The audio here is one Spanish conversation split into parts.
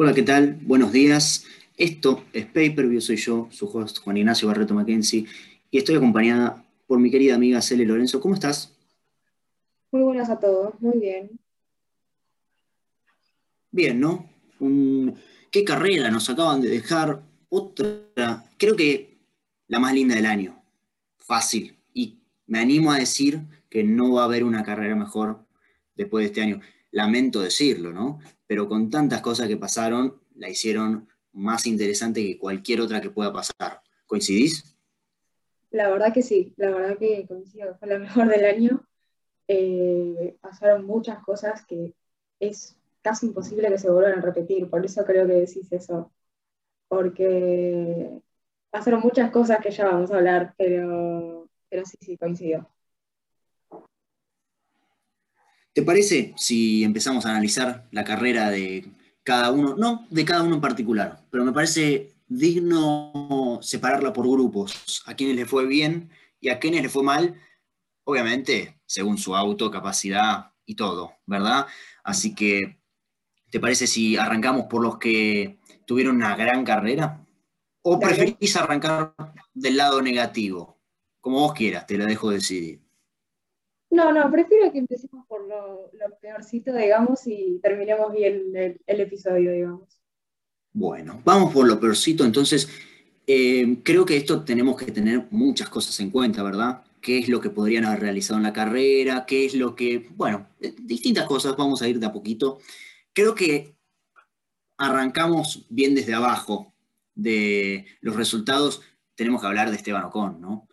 Hola, ¿qué tal? Buenos días. Esto es Paperview, soy yo, su host Juan Ignacio Barreto Mackenzie, y estoy acompañada por mi querida amiga Cele Lorenzo. ¿Cómo estás? Muy buenas a todos, muy bien. Bien, ¿no? ¿Qué carrera nos acaban de dejar? Otra, creo que la más linda del año. Fácil. Y me animo a decir que no va a haber una carrera mejor después de este año. Lamento decirlo, ¿no? Pero con tantas cosas que pasaron, la hicieron más interesante que cualquier otra que pueda pasar. ¿Coincidís? La verdad que sí, la verdad que coincido, fue la mejor del año. Eh, pasaron muchas cosas que es casi imposible que se vuelvan a repetir, por eso creo que decís eso, porque pasaron muchas cosas que ya vamos a hablar, pero, pero sí, sí, coincido. ¿Te parece si empezamos a analizar la carrera de cada uno? No de cada uno en particular, pero me parece digno separarla por grupos, a quienes le fue bien y a quienes le fue mal, obviamente según su auto, capacidad y todo, ¿verdad? Así que, ¿te parece si arrancamos por los que tuvieron una gran carrera? ¿O preferís arrancar del lado negativo? Como vos quieras, te la dejo decidir. No, no, prefiero que empecemos por lo, peorcito, digamos, y terminemos bien el, episodio, digamos. Bueno, vamos por lo peorcito. Entonces, eh, creo que esto tenemos que tener muchas cosas en cuenta, ¿verdad? ¿Qué es lo que podrían haber realizado en la carrera? ¿Qué es lo que, bueno, eh, distintas cosas, vamos a ir de a poquito. Creo que arrancamos bien desde abajo de los resultados. Tenemos que hablar de Esteban Ocon, ¿no?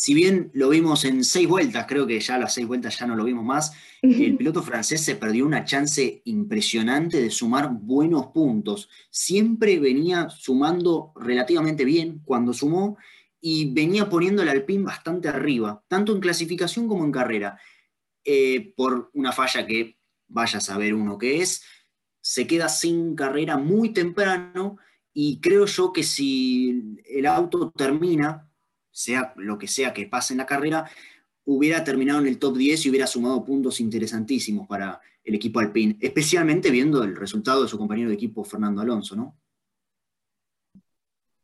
Si bien lo vimos en seis vueltas, creo que ya las seis vueltas ya no lo vimos más, el piloto francés se perdió una chance impresionante de sumar buenos puntos. Siempre venía sumando relativamente bien cuando sumó y venía poniendo el Alpine bastante arriba, tanto en clasificación como en carrera. Eh, por una falla que vaya a saber uno qué es, se queda sin carrera muy temprano y creo yo que si el auto termina sea lo que sea que pase en la carrera, hubiera terminado en el top 10 y hubiera sumado puntos interesantísimos para el equipo Alpine, especialmente viendo el resultado de su compañero de equipo Fernando Alonso, ¿no?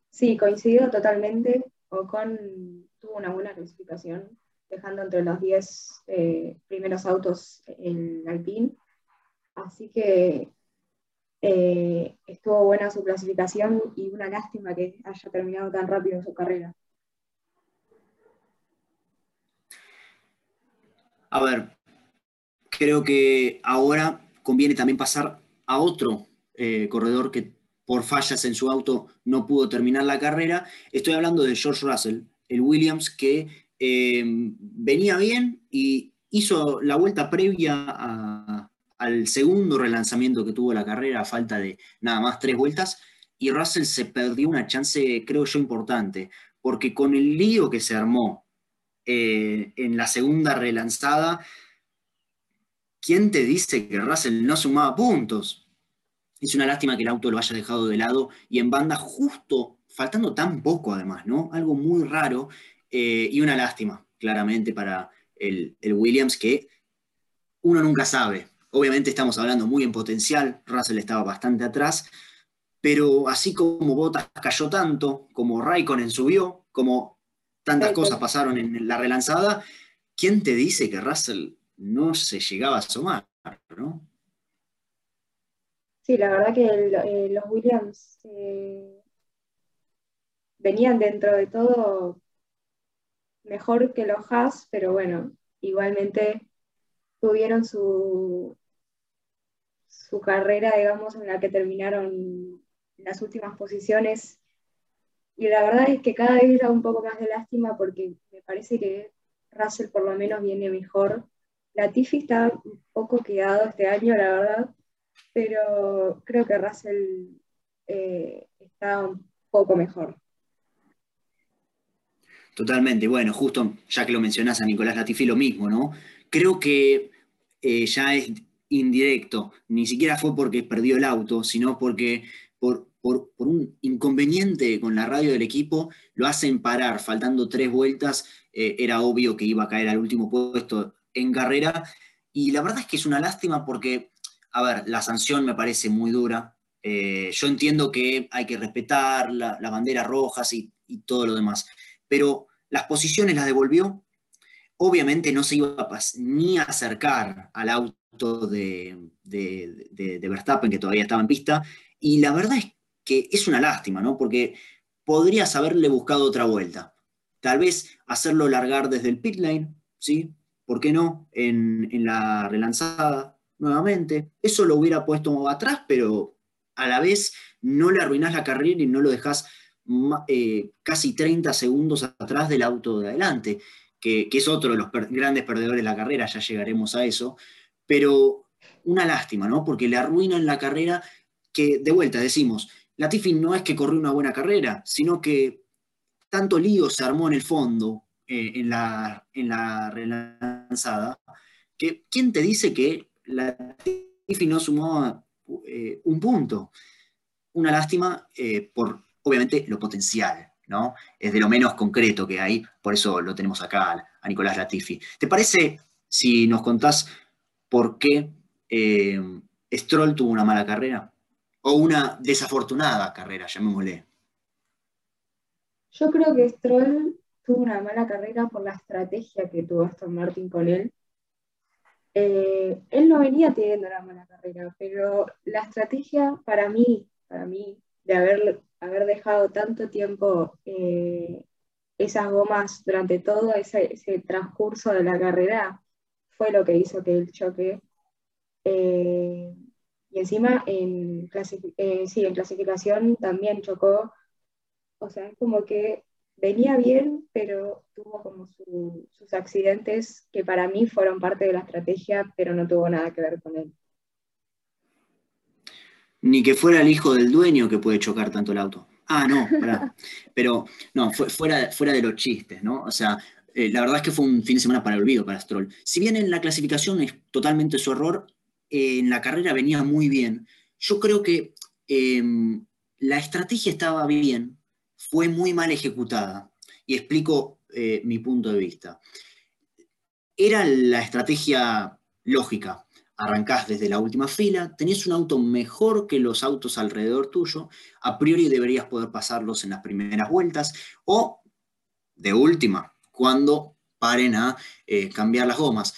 Sí, coincido totalmente. Ocon tuvo una buena clasificación, dejando entre los 10 eh, primeros autos en Alpine. Así que eh, estuvo buena su clasificación y una lástima que haya terminado tan rápido su carrera. A ver, creo que ahora conviene también pasar a otro eh, corredor que por fallas en su auto no pudo terminar la carrera. Estoy hablando de George Russell, el Williams que eh, venía bien y hizo la vuelta previa al segundo relanzamiento que tuvo la carrera a falta de nada más tres vueltas y Russell se perdió una chance, creo yo, importante, porque con el lío que se armó eh, en la segunda relanzada, ¿quién te dice que Russell no sumaba puntos? Es una lástima que el auto lo haya dejado de lado y en banda justo, faltando tan poco además, ¿no? Algo muy raro eh, y una lástima, claramente, para el, Williams que uno nunca sabe. Obviamente estamos hablando muy en potencial, Russell estaba bastante atrás, pero así como Bottas cayó tanto, como Raikkonen subió, como tantas cosas pasaron en la relanzada, ¿quién te dice que Russell no se llegaba a sumar? ¿no? Sí, la verdad que eh, los Williams eh, venían dentro de todo mejor que los Haas, pero bueno, igualmente tuvieron su, su carrera, digamos, en la que terminaron las últimas posiciones y la verdad es que cada vez da un poco más de lástima porque me parece que Russell por lo menos viene mejor. La Tiffy está un poco quedado este año, la verdad, pero creo que Russell eh, está un poco mejor. Totalmente, bueno, justo ya que lo mencionás a Nicolás Latifi, lo mismo, ¿no? Creo que eh, ya es indirecto, ni siquiera fue porque perdió el auto, sino porque por, por, un inconveniente con la radio del equipo, lo hacen parar, faltando tres vueltas, eh, era obvio que iba a caer al último puesto en carrera, y la verdad es que es una lástima porque, a ver, la sanción me parece muy dura, Eh, yo entiendo que hay que respetar las banderas rojas y, todo lo demás, pero las posiciones las devolvió. Obviamente no se iba ni a acercar al auto de, de, Verstappen, que todavía estaba en pista, y la verdad es que es una lástima, ¿no? Porque podrías haberle buscado otra vuelta. Tal vez hacerlo largar desde el pit lane, ¿sí? ¿Por qué no? En, la relanzada nuevamente. Eso lo hubiera puesto atrás, pero a la vez no le arruinás la carrera y no lo dejas eh, casi 30 segundos atrás del auto de adelante, que, es otro de los grandes perdedores de la carrera, ya llegaremos a eso, pero una lástima, ¿no? Porque le arruinan la carrera que, de vuelta, decimos, Latifi no es que corrió una buena carrera, sino que tanto lío se armó en el fondo, eh, en, la, en la relanzada, que ¿quién te dice que Latifi no sumó eh, un punto. Una lástima eh, por, obviamente, lo potencial, ¿no? Es de lo menos concreto que hay, por eso lo tenemos acá a Nicolás Latifi. ¿Te parece si nos contás por qué Stroll tuvo una mala carrera? O una desafortunada carrera, llamémosle. Yo creo que Stroll tuvo una mala carrera por la estrategia que tuvo Aston Martin con él eh, él no venía teniendo una mala carrera, pero la estrategia para mí, para mí, de haber, haber dejado tanto tiempo eh, esas gomas durante todo ese, transcurso de la carrera fue lo que hizo que él choque. Eh, y encima en, sí, en clasificación también chocó. O sea, es como que venía bien, pero tuvo como sus accidentes que para mí fueron parte de la estrategia, pero no tuvo nada que ver con él. Ni que fuera el hijo del dueño que puede chocar tanto el auto. Ah, no, Pero no, fuera, fuera de los chistes, ¿no? O sea, eh, la verdad es que fue un fin de semana para el olvido para Stroll. Si bien en la clasificación es totalmente su error, en la carrera venía muy bien. Yo creo que em, la estrategia estaba bien, fue muy mal ejecutada. Y explico eh, mi punto de vista. Era la estrategia lógica. Arrancás desde la última fila, tenés un auto mejor que los autos alrededor tuyo, a priori deberías poder pasarlos en las primeras vueltas o, de última, cuando paren a eh, cambiar las gomas.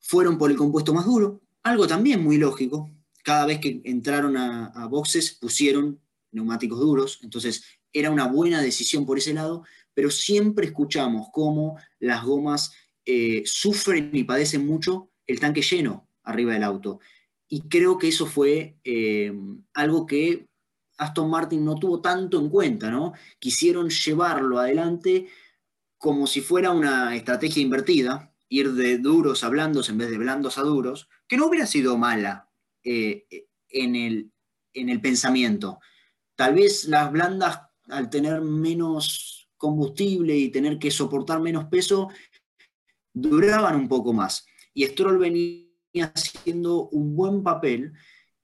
Fueron por el compuesto más duro, algo también muy lógico. Cada vez que entraron a, boxes pusieron neumáticos duros, entonces era una buena decisión por ese lado, pero siempre escuchamos cómo las gomas eh, sufren y padecen mucho el tanque lleno arriba del auto. Y creo que eso fue eh, algo que Aston Martin no tuvo tanto en cuenta, ¿no? Quisieron llevarlo adelante como si fuera una estrategia invertida, ir de duros a blandos en vez de blandos a duros, que no hubiera sido mala eh, en, el, en el pensamiento. Tal vez las blandas al tener menos combustible y tener que soportar menos peso, duraban un poco más. Y Stroll venía haciendo un buen papel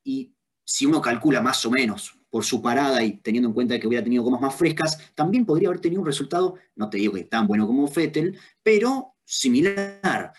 y si uno calcula más o menos por su parada y teniendo en cuenta que hubiera tenido gomas más frescas, también podría haber tenido un resultado, no te digo que tan bueno como Fettel, pero similar.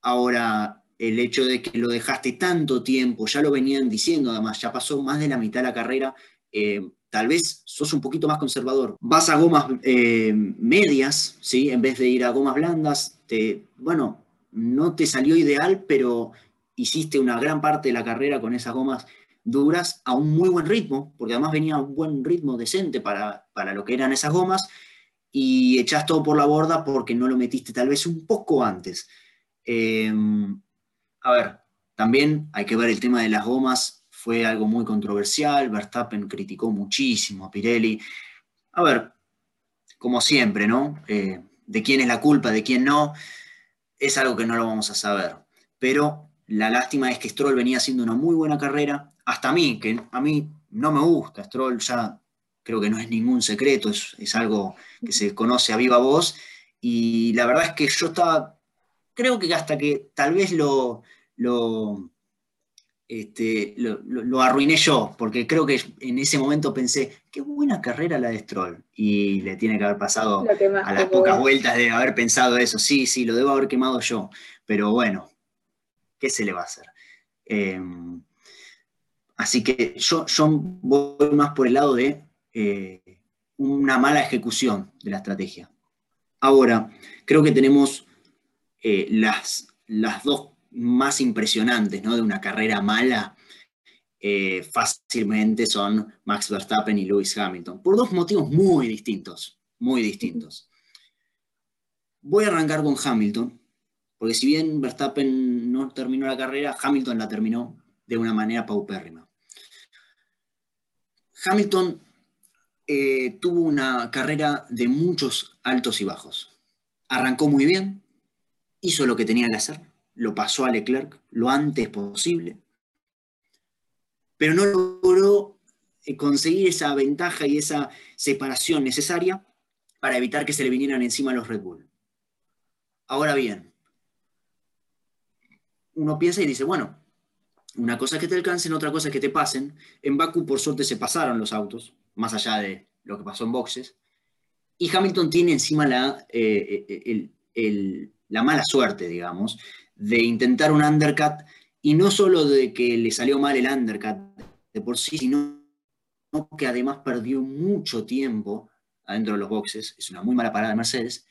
Ahora, el hecho de que lo dejaste tanto tiempo, ya lo venían diciendo además, ya pasó más de la mitad de la carrera, eh, tal vez sos un poquito más conservador. Vas a gomas eh, medias, ¿sí? En vez de ir a gomas blandas, te, bueno, no te salió ideal, pero hiciste una gran parte de la carrera con esas gomas duras a un muy buen ritmo, porque además venía un buen ritmo decente para, lo que eran esas gomas, y echás todo por la borda porque no lo metiste tal vez un poco antes. Em, a ver, también hay que ver el tema de las gomas fue algo muy controversial, Verstappen criticó muchísimo a Pirelli. A ver, como siempre, ¿no? Eh, de quién es la culpa, de quién no, es algo que no lo vamos a saber. Pero la lástima es que Stroll venía haciendo una muy buena carrera, hasta a mí, que a mí no me gusta, Stroll ya creo que no es ningún secreto, es, algo que se conoce a viva voz, y la verdad es que yo estaba, creo que hasta que tal vez lo, lo este, lo, arruiné yo, porque creo que en ese momento pensé, qué buena carrera la de Stroll. Y le tiene que haber pasado a las pocas vueltas de haber pensado eso. Sí, sí, lo debo haber quemado yo. Pero bueno, ¿qué se le va a hacer? Em, Así que yo, yo voy más por el lado de eh, una mala ejecución de la estrategia. Ahora, creo que tenemos eh, las, las dos más impresionantes ¿no? de una carrera mala. Eh, fácilmente son Max Verstappen y Lewis Hamilton, por dos motivos muy distintos, muy distintos. Voy a arrancar con Hamilton, porque si bien Verstappen no terminó la carrera, Hamilton la terminó de una manera paupérrima. Hamilton eh, tuvo una carrera de muchos altos y bajos. Arrancó muy bien, hizo lo que tenía que hacer, lo pasó a Leclerc lo antes posible, pero no logró eh, conseguir esa ventaja y esa separación necesaria para evitar que se le vinieran encima los Red Bull. Ahora bien, uno piensa y dice, bueno, una cosa es que te alcancen, otra cosa es que te pasen. En Baku, por suerte, se pasaron los autos, más allá de lo que pasó en boxes. Y Hamilton tiene encima la, eh, eh, la mala suerte, digamos, de intentar un undercut, y no solo de que le salió mal el undercut de por sí, sino que además perdió mucho tiempo adentro de los boxes. Es una muy mala parada de Mercedes.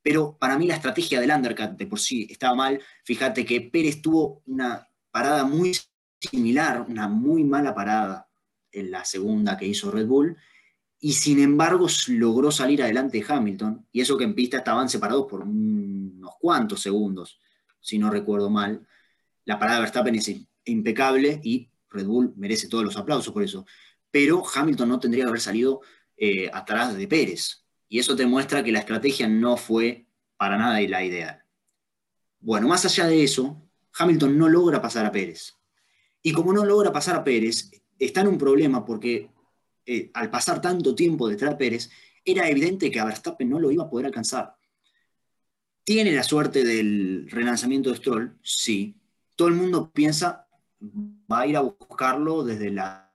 Pero para mí la estrategia del undercut de por sí estaba mal. Fíjate que Pérez tuvo una parada muy similar, una muy mala parada en la segunda que hizo Red Bull, y sin embargo logró salir adelante de Hamilton, y eso que en pista estaban separados por unos cuantos segundos, si no recuerdo mal. La parada de Verstappen es impecable y Red Bull merece todos los aplausos por eso, pero Hamilton no tendría que haber salido eh, atrás de Pérez, y eso te muestra que la estrategia no fue para nada la ideal. Bueno, más allá de eso, Hamilton no logra pasar a Pérez. Y como no logra pasar a Pérez, está en un problema porque eh, al pasar tanto tiempo detrás de Pérez, era evidente que a Verstappen no lo iba a poder alcanzar. ¿Tiene la suerte del relanzamiento de Stroll? Sí. Todo el mundo piensa, va a ir a buscarlo desde, la,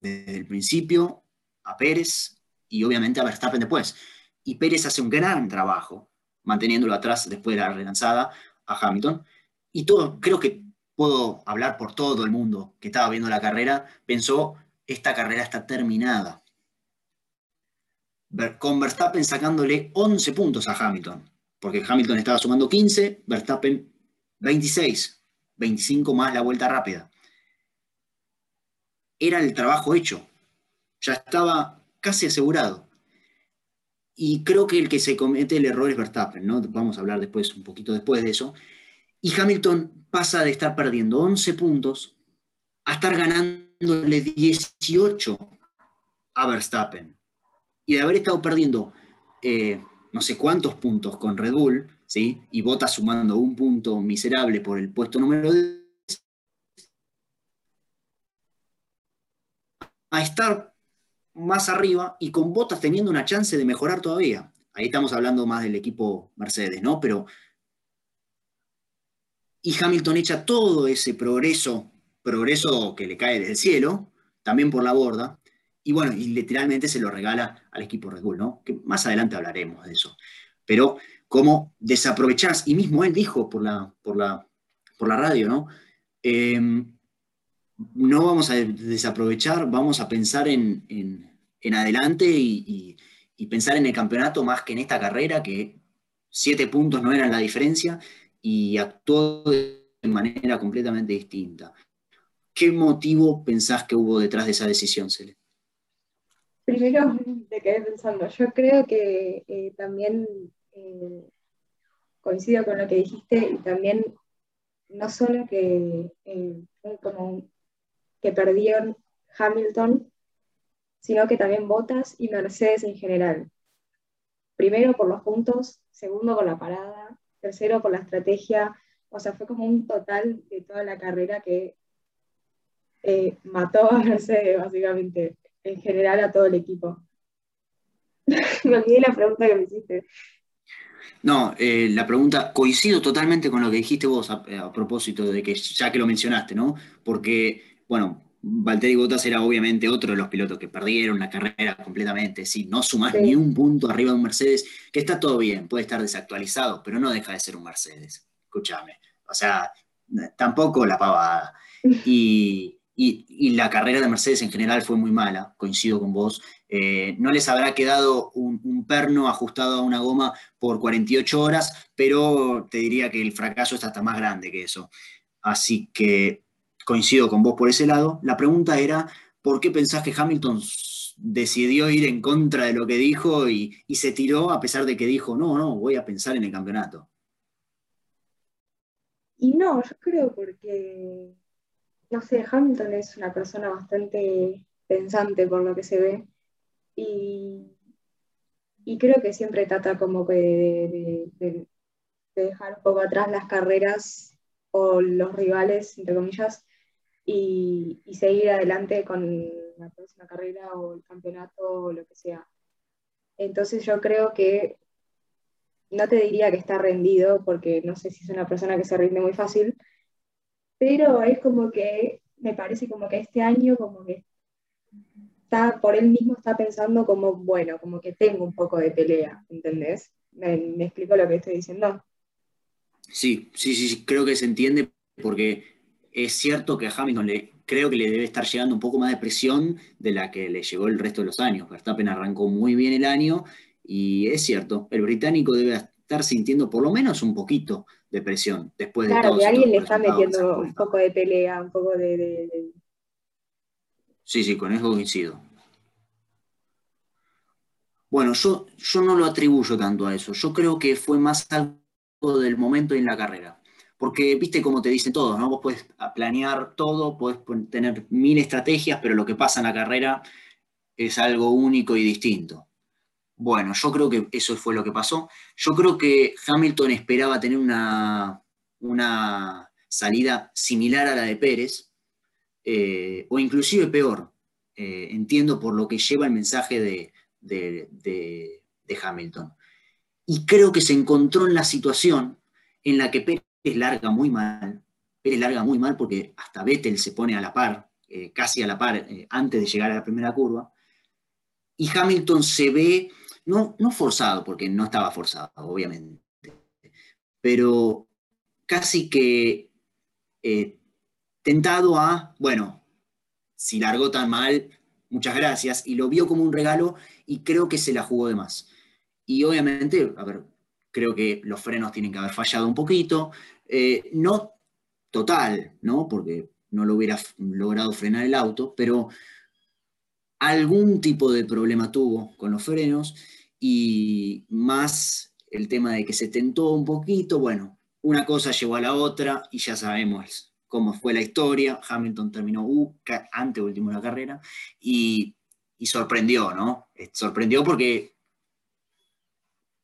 desde el principio a Pérez y obviamente a Verstappen después. Y Pérez hace un gran trabajo manteniéndolo atrás después de la relanzada a Hamilton y todo, creo que puedo hablar por todo el mundo que estaba viendo la carrera, pensó, esta carrera está terminada. Con Verstappen sacándole 11 puntos a Hamilton, porque Hamilton estaba sumando 15, Verstappen 26, 25 más la vuelta rápida. Era el trabajo hecho, ya estaba casi asegurado. Y creo que el que se comete el error es Verstappen, ¿no? Vamos a hablar después, un poquito después de eso, y Hamilton pasa de estar perdiendo 11 puntos a estar ganándole 18 a Verstappen. Y de haber estado perdiendo eh, no sé cuántos puntos con Red Bull, ¿sí? y Bota sumando un punto miserable por el puesto número 10, a estar más arriba y con Botas teniendo una chance de mejorar todavía. Ahí estamos hablando más del equipo Mercedes, ¿no? Pero y Hamilton echa todo ese progreso, progreso que le cae del cielo, también por la borda, y bueno, y literalmente se lo regala al equipo Red Bull, ¿no? Que más adelante hablaremos de eso. Pero cómo desaprovechás, y mismo él dijo por la, por la, por la radio, ¿no? Em, no vamos a desaprovechar, vamos a pensar en, adelante y, y, pensar en el campeonato más que en esta carrera, que siete puntos no eran la diferencia, y actuó de manera completamente distinta. ¿Qué motivo pensás que hubo detrás de esa decisión, Cele? Primero, te quedé pensando, yo creo que eh, también eh, coincido con lo que dijiste y también no solo que eh, como que perdieron Hamilton, sino que también Bottas y Mercedes en general. Primero por los puntos, segundo por la parada, tercero por la estrategia, o sea, fue como un total de toda la carrera que eh, mató a Mercedes, básicamente, en general a todo el equipo. me olvidé la pregunta que me hiciste. No, eh, la pregunta, coincido totalmente con lo que dijiste vos a, propósito de que ya que lo mencionaste, ¿no? Porque, bueno, Valtteri Bottas era obviamente otro de los pilotos que perdieron la carrera completamente. Si no sumás ni un punto arriba de un Mercedes, que está todo bien, puede estar desactualizado, pero no deja de ser un Mercedes. Escúchame. O sea, tampoco la pavada. Y, y, la carrera de Mercedes en general fue muy mala, coincido con vos. Eh, no les habrá quedado un, perno ajustado a una goma por 48 horas, pero te diría que el fracaso está hasta más grande que eso. Así que coincido con vos por ese lado. La pregunta era, ¿por qué pensás que Hamilton decidió ir en contra de lo que dijo y se tiró a pesar de que dijo, no, no, voy a pensar en el campeonato? Y no, yo creo porque no sé, Hamilton es una persona bastante pensante por lo que se ve y, creo que siempre trata como que de, dejar un poco atrás las carreras o los rivales, entre comillas, y, seguir adelante con la próxima carrera o el campeonato o lo que sea. Entonces yo creo que no te diría que está rendido, porque no sé si es una persona que se rinde muy fácil, pero es como que me parece como que este año como que está, por él mismo está pensando como, bueno, como que tengo un poco de pelea, ¿entendés? ¿Me, explico lo que estoy diciendo? Sí, sí, sí, creo que se entiende porque es cierto que a Hamilton creo que le debe estar llegando un poco más de presión de la que le llegó el resto de los años. Verstappen arrancó muy bien el año y es cierto, el británico debe estar sintiendo por lo menos un poquito de presión después de Claro, que alguien le está metiendo un poco de pelea, un poco de, Sí, sí, con eso coincido. Bueno, yo, yo no lo atribuyo tanto a eso. Yo creo que fue más algo del momento en la carrera. Porque, viste como te dicen todos, ¿no? Vos puedes planear todo, puedes tener mil estrategias, pero lo que pasa en la carrera es algo único y distinto. Bueno, yo creo que eso fue lo que pasó. Yo creo que Hamilton esperaba tener una, una salida similar a la de Pérez, eh, o inclusive peor. Eh, entiendo por lo que lleva el mensaje de, de, Hamilton. Y creo que se encontró en la situación en la que Pérez larga muy mal. Pérez larga muy mal porque hasta Vettel se pone a la par, eh, casi a la par, antes de llegar a la primera curva. Y Hamilton se ve no, no forzado, porque no estaba forzado, obviamente, pero casi que eh, tentado a, bueno, si largó tan mal, muchas gracias, y lo vio como un regalo y creo que se la jugó de más. Y obviamente, a ver, creo que los frenos tienen que haber fallado un poquito, eh, no total, ¿no? Porque no lo hubiera logrado frenar el auto, pero algún tipo de problema tuvo con los frenos y más el tema de que se tentó un poquito, bueno, una cosa llevó a la otra y ya sabemos cómo fue la historia. Hamilton terminó uh, ante último la carrera y, y sorprendió, ¿no? Eh, sorprendió porque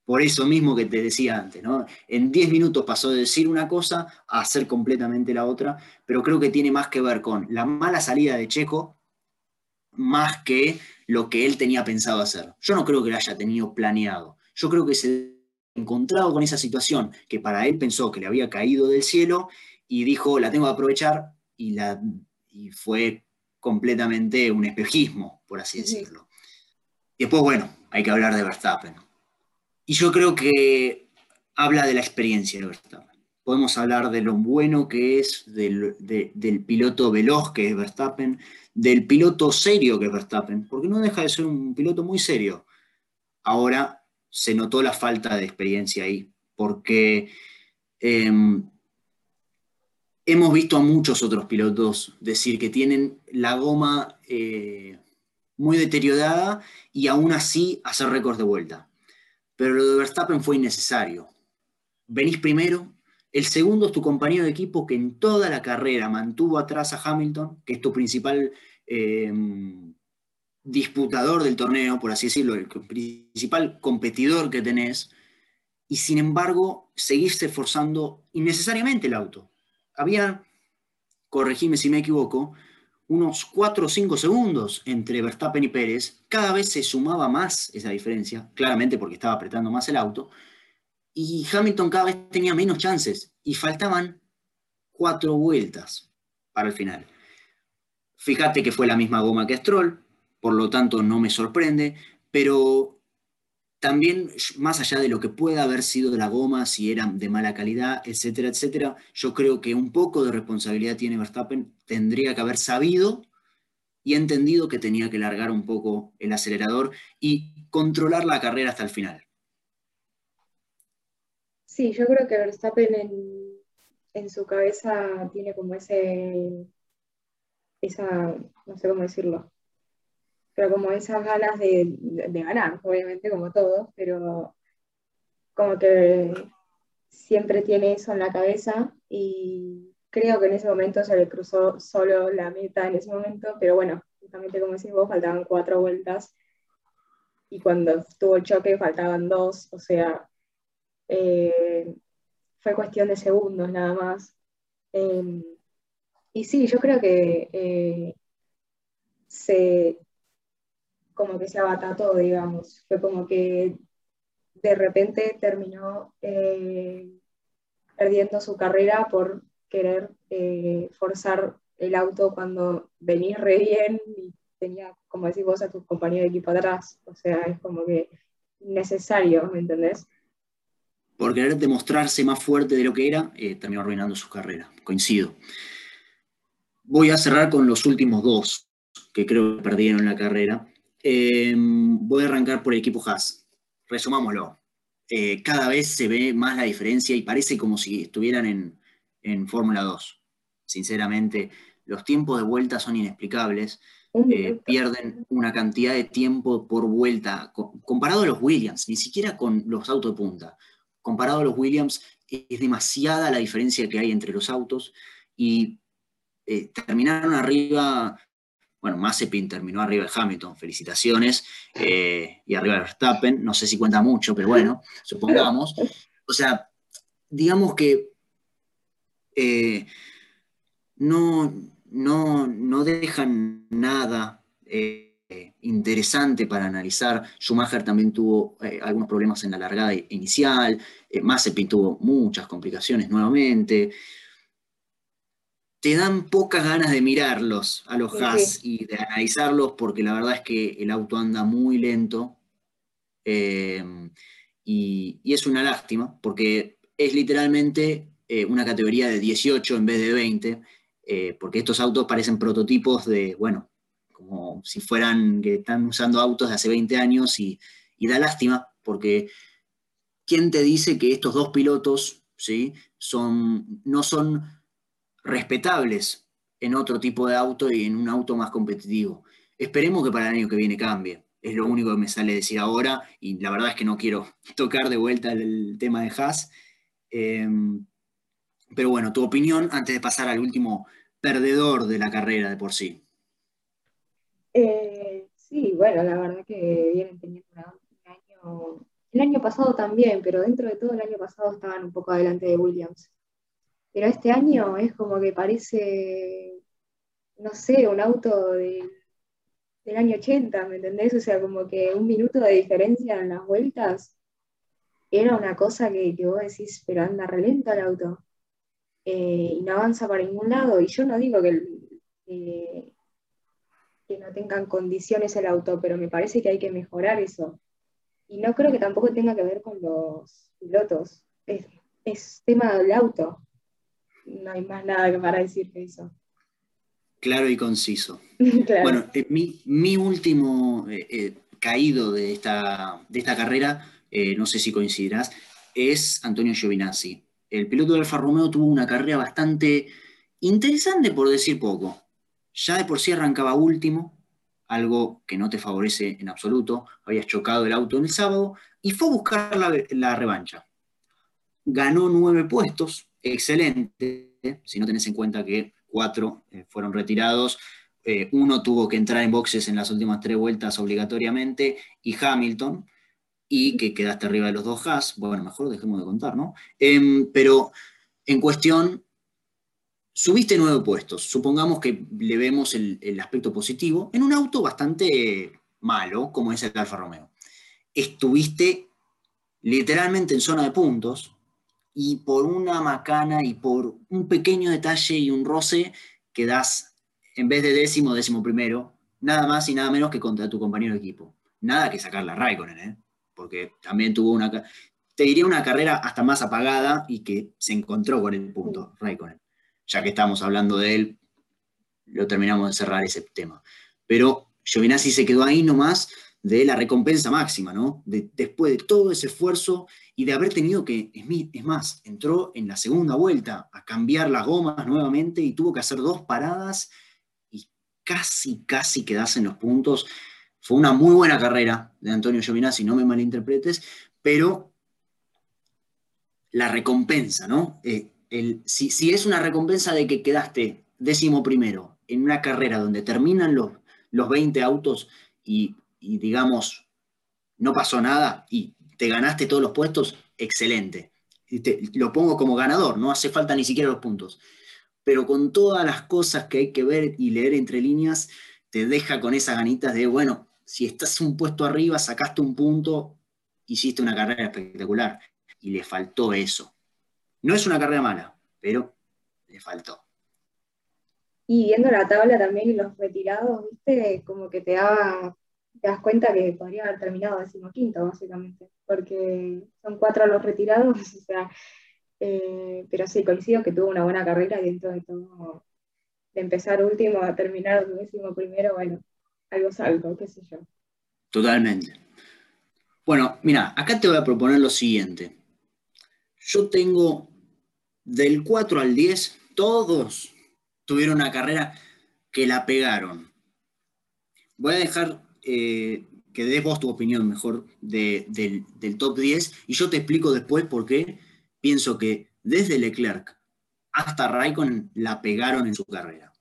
por eso mismo que te decía antes, ¿no? En 10 minutos pasó de decir una cosa a hacer completamente la otra, pero creo que tiene más que ver con la mala salida de Checo más que lo que él tenía pensado hacer. Yo no creo que lo haya tenido planeado. Yo creo que se ha encontrado con esa situación que para él pensó que le había caído del cielo y dijo, la tengo que aprovechar y, la, y fue completamente un espejismo, por así decirlo. Después, bueno, hay que hablar de Verstappen. Y yo creo que habla de la experiencia de Verstappen. Podemos hablar de lo bueno que es del, del piloto veloz que es Verstappen, del piloto serio que es Verstappen, porque no deja de ser un piloto muy serio. Ahora se notó la falta de experiencia ahí, porque em, hemos visto a muchos otros pilotos decir que tienen la goma eh, muy deteriorada y aún así hacer récords de vuelta. Pero lo de Verstappen fue innecesario. Venís primero, el segundo es tu compañero de equipo que en toda la carrera mantuvo atrás a Hamilton, que es tu principal eh, disputador del torneo, por así decirlo, el principal competidor que tenés, y sin embargo seguiste forzando innecesariamente el auto. Había, corregime si me equivoco, unos 4 o 5 segundos entre Verstappen y Pérez, cada vez se sumaba más esa diferencia, claramente porque estaba apretando más el auto, y Hamilton cada vez tenía menos chances y faltaban cuatro vueltas para el final. Fíjate que fue la misma goma que Stroll, por lo tanto no me sorprende, pero también, más allá de lo que pueda haber sido la goma, si eran de mala calidad, etcétera, etcétera, yo creo que un poco de responsabilidad tiene Verstappen, tendría que haber sabido y entendido que tenía que largar un poco el acelerador y controlar la carrera hasta el final. Sí, yo creo que Verstappen en, su cabeza tiene como ese, esa, no sé cómo decirlo, pero como esas ganas de, ganar, obviamente, como todos, pero como que siempre tiene eso en la cabeza y creo que en ese momento se le cruzó solo la meta en ese momento, pero bueno, justamente como decís vos, faltaban cuatro vueltas y cuando tuvo el choque faltaban dos, o sea, eh, fue cuestión de segundos nada más. Em, y sí, yo creo que eh, se, como que se abatató, digamos. Fue como que de repente terminó eh, perdiendo su carrera por querer forzar el auto cuando venís re bien y tenía, como decís vos, a tu compañero de equipo atrás. O sea, es como que necesario, ¿me entendés? Por querer demostrarse más fuerte de lo que era, eh, terminó arruinando su carrera. Coincido. Voy a cerrar con los últimos dos que creo que perdieron la carrera. Em, voy a arrancar por el equipo Haas. Resumámoslo. Eh, cada vez se ve más la diferencia y parece como si estuvieran en, Fórmula 2. Sinceramente, los tiempos de vuelta son inexplicables. Eh, pierden una cantidad de tiempo por vuelta, comparado a los Williams, ni siquiera con los autos de punta. Comparado a los Williams, es demasiada la diferencia que hay entre los autos y eh, terminaron arriba bueno, Mazepin terminó arriba de Hamilton, felicitaciones, eh, y arriba de Verstappen, no sé si cuenta mucho, pero bueno, supongamos. O sea, digamos que eh, no, no, dejan nada interesante para analizar. Schumacher también tuvo algunos problemas en la largada inicial, Mazepin tuvo muchas complicaciones nuevamente te dan pocas ganas de mirarlos a los Haas y de analizarlos porque la verdad es que el auto anda muy lento em, y, es una lástima porque es literalmente eh, una categoría de 18 en vez de 20 eh, porque estos autos parecen prototipos de, bueno, como si fueran que están usando autos de hace 20 años y, da lástima porque ¿quién te dice que estos dos pilotos ¿sí? son, no son respetables en otro tipo de auto y en un auto más competitivo. Esperemos que para el año que viene cambie. Es lo único que me sale decir ahora y la verdad es que no quiero tocar de vuelta el tema de Haas. Em, pero bueno, tu opinión antes de pasar al último perdedor de la carrera de por sí. Eh, sí, bueno, la verdad que vienen teniendo un año, el año pasado también, pero dentro de todo el año pasado estaban un poco adelante de Williams. Pero este año es como que parece, no sé, un auto del año 80, ¿me entendés? O sea, como que un minuto de diferencia en las vueltas era una cosa que, vos decís, pero anda relento el auto. Eh, y no avanza para ningún lado. Y yo no digo que, que no tengan condiciones el auto, pero me parece que hay que mejorar eso. Y no creo que tampoco tenga que ver con los pilotos. Es, es tema del auto no hay más nada para decir que eso. Claro y conciso. Bueno, eh, mi, último eh, eh, caído de esta, de esta carrera, no sé si coincidirás, es Antonio Giovinazzi. El piloto de Alfa Romeo tuvo una carrera bastante interesante, por decir poco. Ya de por sí arrancaba último, algo que no te favorece en absoluto. Habías chocado el auto en el sábado y fue a buscar la, revancha. Ganó nueve puestos, excelente, si no tenés en cuenta que cuatro eh, fueron retirados, eh, uno tuvo que entrar en boxes en las últimas tres vueltas obligatoriamente, y Hamilton, y que quedaste arriba de los dos Haas, bueno, mejor dejemos de contar, ¿no? Em, pero en cuestión, subiste nueve puestos, supongamos que le vemos el, el aspecto positivo, en un auto bastante malo, como es el Alfa Romeo. Estuviste literalmente en zona de puntos, y por una macana y por un pequeño detalle y un roce quedas, en vez de décimo, décimo primero, nada más y nada menos que contra tu compañero de equipo. Nada que sacar la Raikkonen, ¿eh? porque también tuvo una, te diría una carrera hasta más apagada y que se encontró con el punto, Raikkonen. Ya que estamos hablando de él, lo terminamos de cerrar ese tema. Pero Giovinazzi se quedó ahí nomás de la recompensa máxima, ¿no? después de todo ese esfuerzo y de haber tenido que, es más, entró en la segunda vuelta a cambiar las gomas nuevamente y tuvo que hacer dos paradas y casi, casi quedarse en los puntos. Fue una muy buena carrera de Antonio Giovinazzi, no me malinterpretes, pero la recompensa, ¿no? Eh, si, es una recompensa de que quedaste décimo primero en una carrera donde terminan los, los 20 autos y, digamos, no pasó nada y te ganaste todos los puestos, excelente. lo pongo como ganador, no hace falta ni siquiera los puntos. Pero con todas las cosas que hay que ver y leer entre líneas, te deja con esas ganitas de, bueno, si estás un puesto arriba, sacaste un punto, hiciste una carrera espectacular. Y le faltó eso. No es una carrera mala, pero le faltó. Y viendo la tabla también y los retirados, viste, como que te, te das cuenta que podría haber terminado decimoquinto, básicamente, porque son cuatro los retirados, o sea, eh, pero sí, coincido que tuvo una buena carrera y dentro de todo, de empezar último a terminar décimo primero, bueno, algo salgo, qué sé yo. Totalmente. Bueno, mira, acá te voy a proponer lo siguiente. Yo tengo del 4 al 10, todos tuvieron una carrera que la pegaron. Voy a dejar eh, que des vos tu opinión mejor del, top 10 y yo te explico después por qué pienso que desde Leclerc hasta Raikkonen la pegaron en su carrera.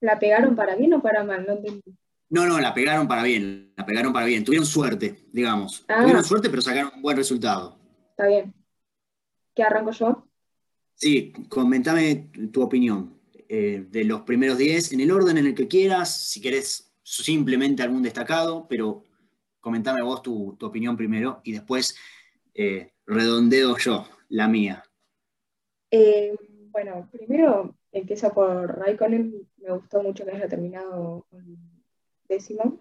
¿La pegaron para bien o para mal? No, no, la pegaron para bien, la pegaron para bien. Tuvieron suerte, digamos. Ah. Tuvieron suerte, pero sacaron un buen resultado. Está bien. ¿Qué arranco yo? Sí, comentame tu opinión. Eh, de los primeros 10 en el orden en el que quieras, si querés simplemente algún destacado, pero comentame vos tu, opinión primero y después eh, redondeo yo la mía. Eh, bueno, primero empiezo por Raikkonen, me gustó mucho que haya terminado décimo,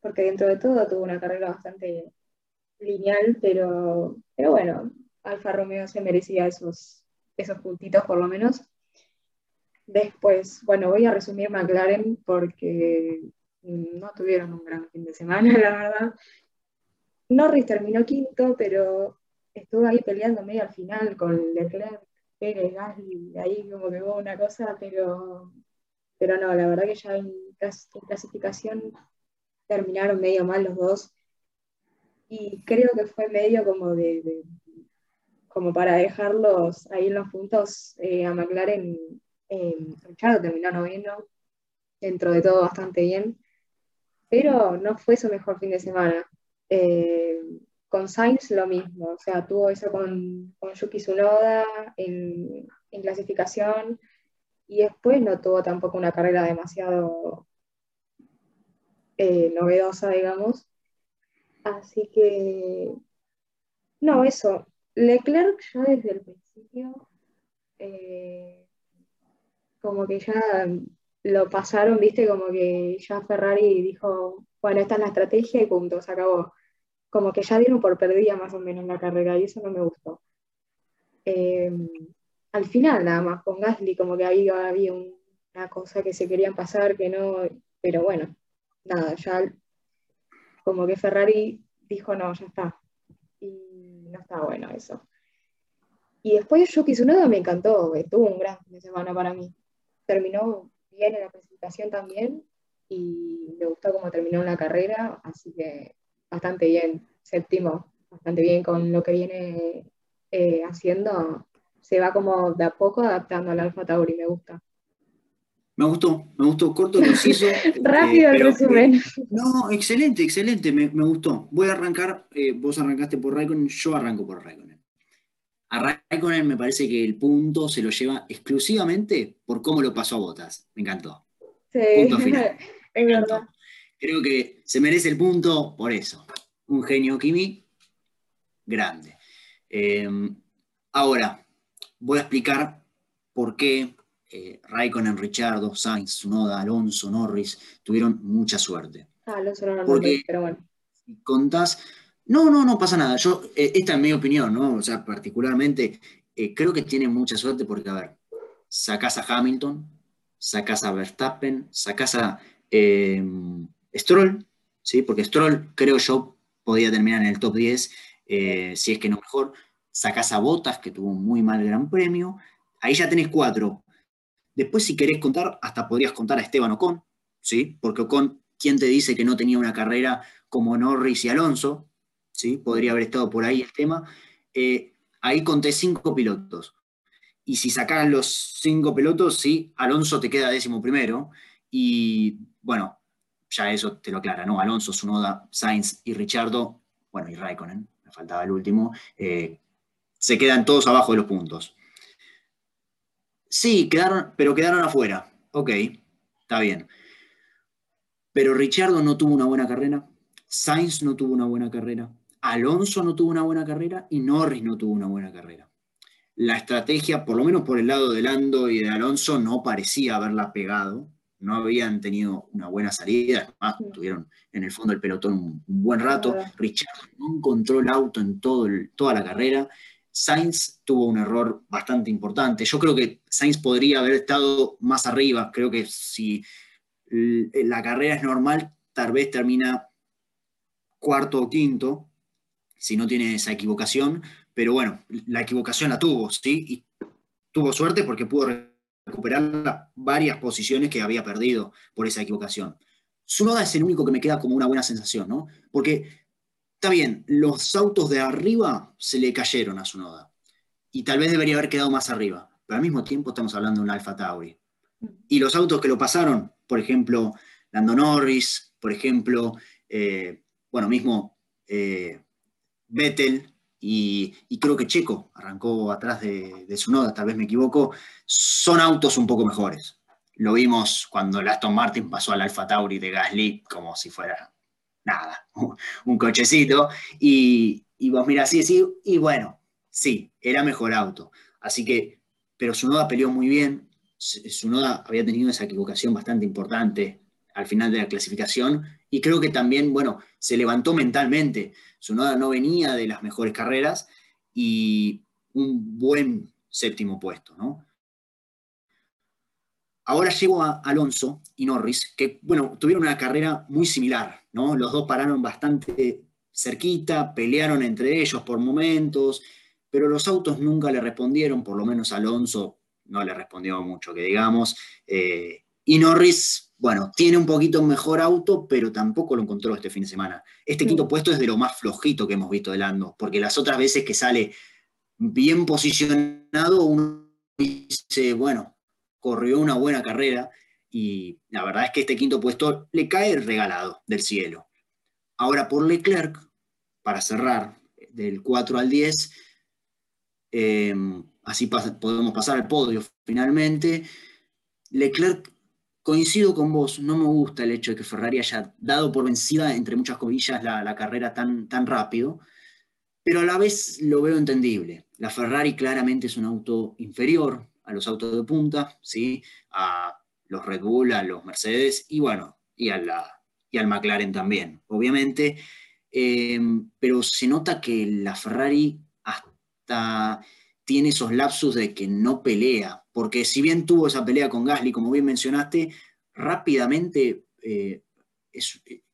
porque dentro de todo tuvo una carrera bastante lineal, pero, pero bueno, Alfa Romeo se merecía esos, esos puntitos por lo menos. Después, bueno, voy a resumir McLaren porque no tuvieron un gran fin de semana, la verdad. Norris terminó quinto, pero estuvo ahí peleando medio al final con Leclerc, Pérez, Gasly, ahí como que hubo una cosa, pero, pero no, la verdad que ya en, clasificación terminaron medio mal los dos. Y creo que fue medio como de, como para dejarlos ahí en los puntos eh, a McLaren eh, Richard terminó noveno, dentro de todo bastante bien, pero no fue su mejor fin de semana. Eh, con Sainz lo mismo, o sea, tuvo eso con, con Yuki Tsunoda en, clasificación y después no tuvo tampoco una carrera demasiado eh, novedosa, digamos. Así que, no, eso. Leclerc ya desde el principio eh, como que ya lo pasaron, viste, como que ya Ferrari dijo, bueno, esta es la estrategia y punto, se acabó. Como que ya dieron por perdida más o menos la carrera y eso no me gustó. Em, al final nada más con Gasly como que ahí había una cosa que se querían pasar, que no, pero bueno, nada, ya como que Ferrari dijo no, ya está. No está bueno eso. Y después Yuki Tsunoda me encantó, tuvo un gran fin de semana para mí terminó bien en la presentación también y me gustó cómo terminó en la carrera, así que bastante bien, séptimo, bastante bien con lo que viene eh, haciendo. Se va como de a poco adaptando al Alfa Tauri, me gusta. Me gustó, me gustó, corto, preciso. Rápido el resumen. no, excelente, excelente, me, gustó. Voy a arrancar, eh, vos arrancaste por Raikkonen, yo arranco por Raikkonen. A Raikkonen me parece que el punto se lo lleva exclusivamente por cómo lo pasó a Botas. Me encantó. Sí, punto final. es verdad. Creo que se merece el punto por eso. Un genio Kimi grande. Em, ahora, voy a explicar por qué eh, Raikkonen, Richardo, Sainz, Tsunoda, Alonso, Norris tuvieron mucha suerte. Ah, Alonso no, Porque, pero bueno. Contás No, no, no pasa nada. Yo, eh, esta es mi opinión, ¿no? O sea, particularmente, eh, creo que tiene mucha suerte porque, a ver, sacás a Hamilton, sacás a Verstappen, sacás a eh, Stroll, ¿sí? Porque Stroll, creo yo, podía terminar en el top 10, si es que no mejor. Sacás a Bottas, que tuvo un muy mal gran premio. Ahí ya tenés cuatro. Después, si querés contar, hasta podrías contar a Esteban Ocon, ¿sí? Porque Ocon, ¿quién te dice que no tenía una carrera como Norris y Alonso? ¿Sí? Podría haber estado por ahí el tema. Eh, ahí conté cinco pilotos. Y si sacaran los cinco pilotos, sí, Alonso te queda décimo primero. Y bueno, ya eso te lo aclara, ¿no? Alonso, Sunoda, Sainz y Richardo, bueno, y Raikkonen, me faltaba el último, eh, se quedan todos abajo de los puntos. Sí, quedaron, pero quedaron afuera. Ok, está bien. Pero Richardo no tuvo una buena carrera, Sainz no tuvo una buena carrera, Alonso no tuvo una buena carrera y Norris no tuvo una buena carrera. La estrategia, por lo menos por el lado de Lando y de Alonso, no parecía haberla pegado. No habían tenido una buena salida, además tuvieron en el fondo del pelotón un, buen rato. Richardo no encontró el auto en todo toda la carrera Sainz tuvo un error bastante importante. Yo creo que Sainz podría haber estado más arriba. Creo que si la carrera es normal, tal vez termina cuarto o quinto, si no tiene esa equivocación. Pero bueno, la equivocación la tuvo, ¿sí? Y tuvo suerte porque pudo recuperar varias posiciones que había perdido por esa equivocación. Sunoda es el único que me queda como una buena sensación, ¿no? Porque Está bien, los autos de arriba se le cayeron a su noda. Y tal vez debería haber quedado más arriba. Pero al mismo tiempo estamos hablando de un Alfa Tauri. Y los autos que lo pasaron, por ejemplo, Lando Norris, por ejemplo, eh, bueno, mismo eh, Vettel y, creo que Checo arrancó atrás de, de su noda, tal vez me equivoco, son autos un poco mejores. Lo vimos cuando el Aston Martin pasó al Alfa Tauri de Gasly como si fuera nada, un cochecito, y, vos mirás así, sí, y bueno, sí, era mejor auto. Así que, pero Sunoda peleó muy bien, Sunoda había tenido esa equivocación bastante importante al final de la clasificación, y creo que también, bueno, se levantó mentalmente. Sunoda no venía de las mejores carreras, y un buen séptimo puesto, ¿no? Ahora llego a Alonso y Norris, que, bueno, tuvieron una carrera muy similar, ¿no? Los dos pararon bastante cerquita, pelearon entre ellos por momentos, pero los autos nunca le respondieron, por lo menos Alonso no le respondió mucho, que digamos. Eh, y Norris, bueno, tiene un poquito mejor auto, pero tampoco lo encontró este fin de semana. Este quinto puesto es de lo más flojito que hemos visto de Lando, porque las otras veces que sale bien posicionado, uno dice, bueno, corrió una buena carrera y la verdad es que este quinto puesto le cae regalado del cielo. Ahora por Leclerc, para cerrar del 4 al 10, eh, así podemos pasar al podio finalmente. Leclerc, coincido con vos, no me gusta el hecho de que Ferrari haya dado por vencida, entre muchas comillas, la, carrera tan, tan rápido, pero a la vez lo veo entendible. La Ferrari claramente es un auto inferior, a los autos de punta, ¿sí? Los Red Bull, a los Mercedes y bueno, y, la, y al McLaren también, obviamente. Em, pero se nota que la Ferrari hasta tiene esos lapsus de que no pelea, porque si bien tuvo esa pelea con Gasly, como bien mencionaste, rápidamente eh,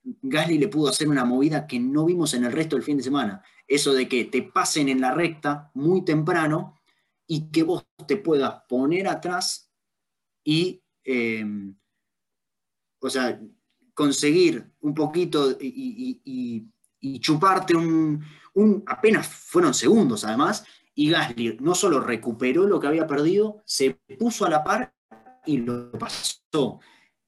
Gasly le pudo hacer una movida que no vimos en el resto del fin de semana. Eso de que te pasen en la recta muy temprano y que vos te puedas poner atrás y, em, o sea, conseguir un poquito y, chuparte un, apenas fueron segundos además, y Gasly no solo recuperó lo que había perdido, se puso a la par y lo pasó.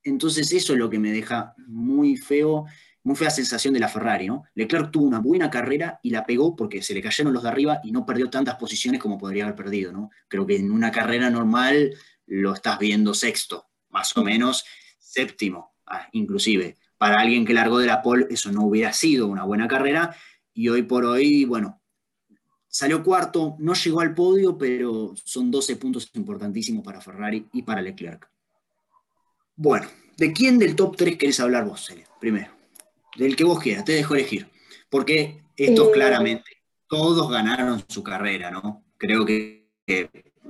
Entonces eso es lo que me deja muy feo muy fea sensación de la Ferrari, ¿no? Leclerc tuvo una buena carrera y la pegó porque se le cayeron los de arriba y no perdió tantas posiciones como podría haber perdido, ¿no? Creo que en una carrera normal lo estás viendo sexto, más o menos séptimo, ah, inclusive. Para alguien que largó de la pole, eso no hubiera sido una buena carrera y hoy por hoy, bueno, salió cuarto, no llegó al podio, pero son 12 puntos importantísimos para Ferrari y para Leclerc. Bueno, ¿de quién del top 3 querés hablar vos, Celia? Primero del que vos quieras, te dejo elegir. Porque estos claramente, todos ganaron su carrera, ¿no? Creo que,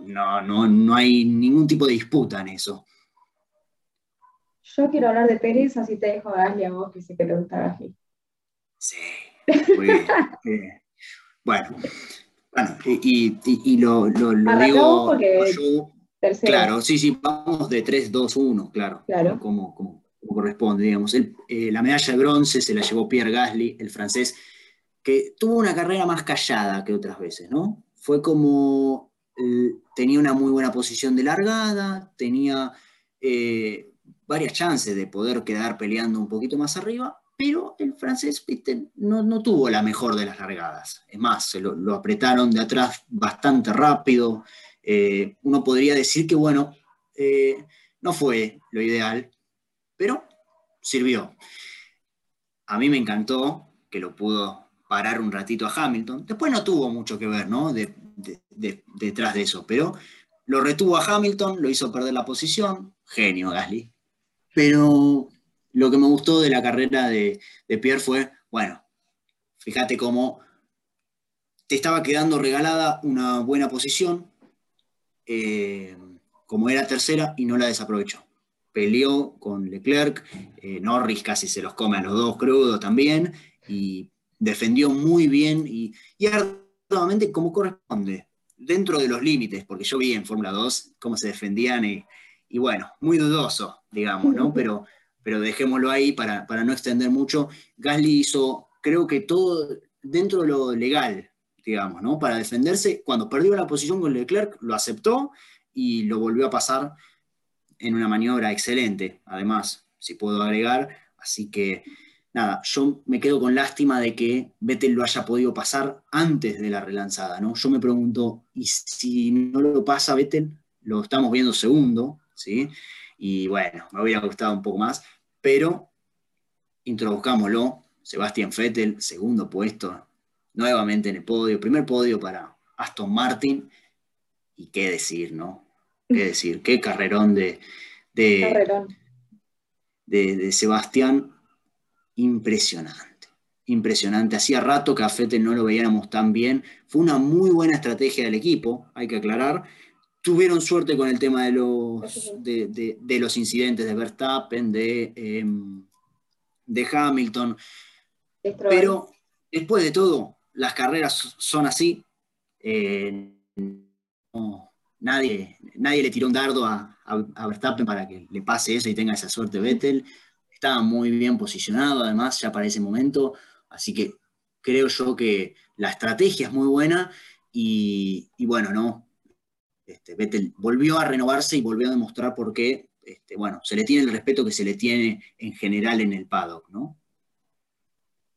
no, no, hay ningún tipo de disputa en eso. Yo quiero hablar de Pérez, así te dejo a Gasly a vos, que sé que te gusta Gasly. Sí, muy bien. bueno, bueno, y, lo, digo Claro, sí, sí, vamos de 3, 2, 1, claro. Claro. Como, como, corresponde, digamos. Eh, la medalla de bronce se la llevó Pierre Gasly, el francés, que tuvo una carrera más callada que otras veces, ¿no? Fue como, eh, tenía una muy buena posición de largada, tenía eh, varias chances de poder quedar peleando un poquito más arriba, pero el francés No, tuvo la mejor de las largadas. Es más, se lo, apretaron de atrás bastante rápido. Eh, uno podría decir que, bueno, eh, no fue lo ideal, pero sirvió. A mí me encantó que lo pudo parar un ratito a Hamilton. Después no tuvo mucho que ver, ¿no? detrás de eso, pero lo retuvo a Hamilton, lo hizo perder la posición. Genio, Gasly. Pero lo que me gustó de la carrera de, Pierre fue, bueno, fíjate cómo te estaba quedando regalada una buena posición, eh, como era tercera, y no la desaprovechó. Peleó con Leclerc, eh, Norris casi se los come a los dos crudos también, y defendió muy bien y, y arduamente como corresponde, dentro de los límites, porque yo vi en Fórmula 2 cómo se defendían y, y bueno, muy dudoso, digamos, ¿no? Pero pero dejémoslo ahí para, no extender mucho. Gasly hizo, creo que todo dentro de lo legal, digamos, ¿no? Para defenderse, cuando perdió la posición con Leclerc, lo aceptó y lo volvió a pasar en una maniobra excelente, además, si puedo agregar. Así que, nada, yo me quedo con lástima de que Vettel lo haya podido pasar antes de la relanzada, ¿no? Yo me pregunto, ¿y si no lo pasa Vettel? Lo estamos viendo segundo, ¿sí? y bueno, me hubiera gustado un poco más, pero introduzcámoslo, Sebastián Vettel, segundo puesto, nuevamente en el podio, primer podio para Aston Martin, y qué decir, ¿no? Qué decir, qué carrerón de, de, de, Sebastián, impresionante, impresionante. Hacía rato que a Vettel no lo veíamos tan bien, fue una muy buena estrategia del equipo, hay que aclarar, tuvieron suerte con el tema de los, de, los incidentes de Verstappen, de, em, de Hamilton. Pero después de todo, las carreras son así. Eh, nadie, nadie le tiró un dardo a, Verstappen para que le pase eso y tenga esa suerte Vettel. Estaba muy bien posicionado, además, ya para ese momento. Así que creo yo que la estrategia es muy buena y, y bueno, ¿no? Este, Vettel volvió a renovarse y volvió a demostrar por qué, este, bueno, se le tiene el respeto que se le tiene en general en el paddock, ¿no?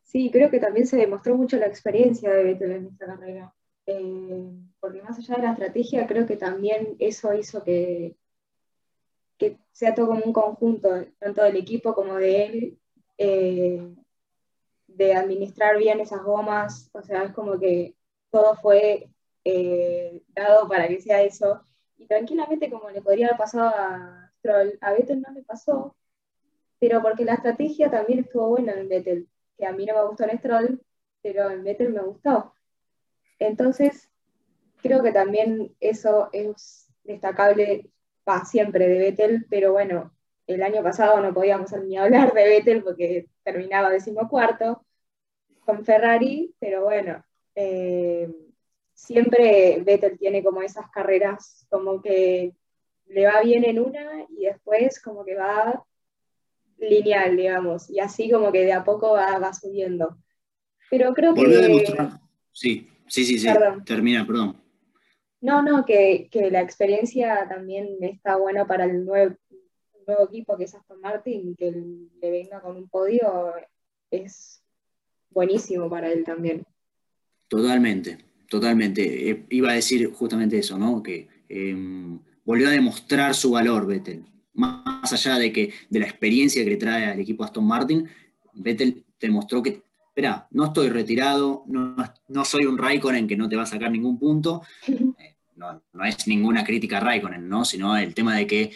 Sí, creo que también se demostró mucho la experiencia de Vettel en esta carrera. Eh, porque más allá de la estrategia, creo que también eso hizo que, que sea todo como un conjunto, tanto del equipo como de él, eh, de administrar bien esas gomas. O sea, es como que todo fue eh, dado para que sea eso. Y tranquilamente, como le podría haber pasado a Stroll, a Vettel no le pasó, pero porque la estrategia también estuvo buena en Vettel, que a mí no me gustó en Stroll, pero en Vettel me gustó. Entonces, creo que también eso es destacable para siempre de Vettel, pero bueno, el año pasado no podíamos ni hablar de Vettel porque terminaba decimocuarto con Ferrari, pero bueno, eh, siempre Vettel tiene como esas carreras como que le va bien en una y después como que va lineal, digamos, y así como que de a poco va, subiendo. Pero creo que... Sí, sí, sí, sí. Termina, perdón. No, no, que, la experiencia también está buena para el nuevo, nuevo equipo que es Aston Martin, que le venga con un podio es buenísimo para él también. Totalmente, Totalmente. Eh, iba a decir justamente eso, ¿no? Que em, volvió a demostrar su valor, Vettel. Más allá de, que, de la experiencia que le trae al equipo Aston Martin, Vettel demostró que, espera, no estoy retirado, no, soy un Raikkonen que no te va a sacar ningún punto. No, es ninguna crítica a Raikkonen, ¿no? Sino el tema de que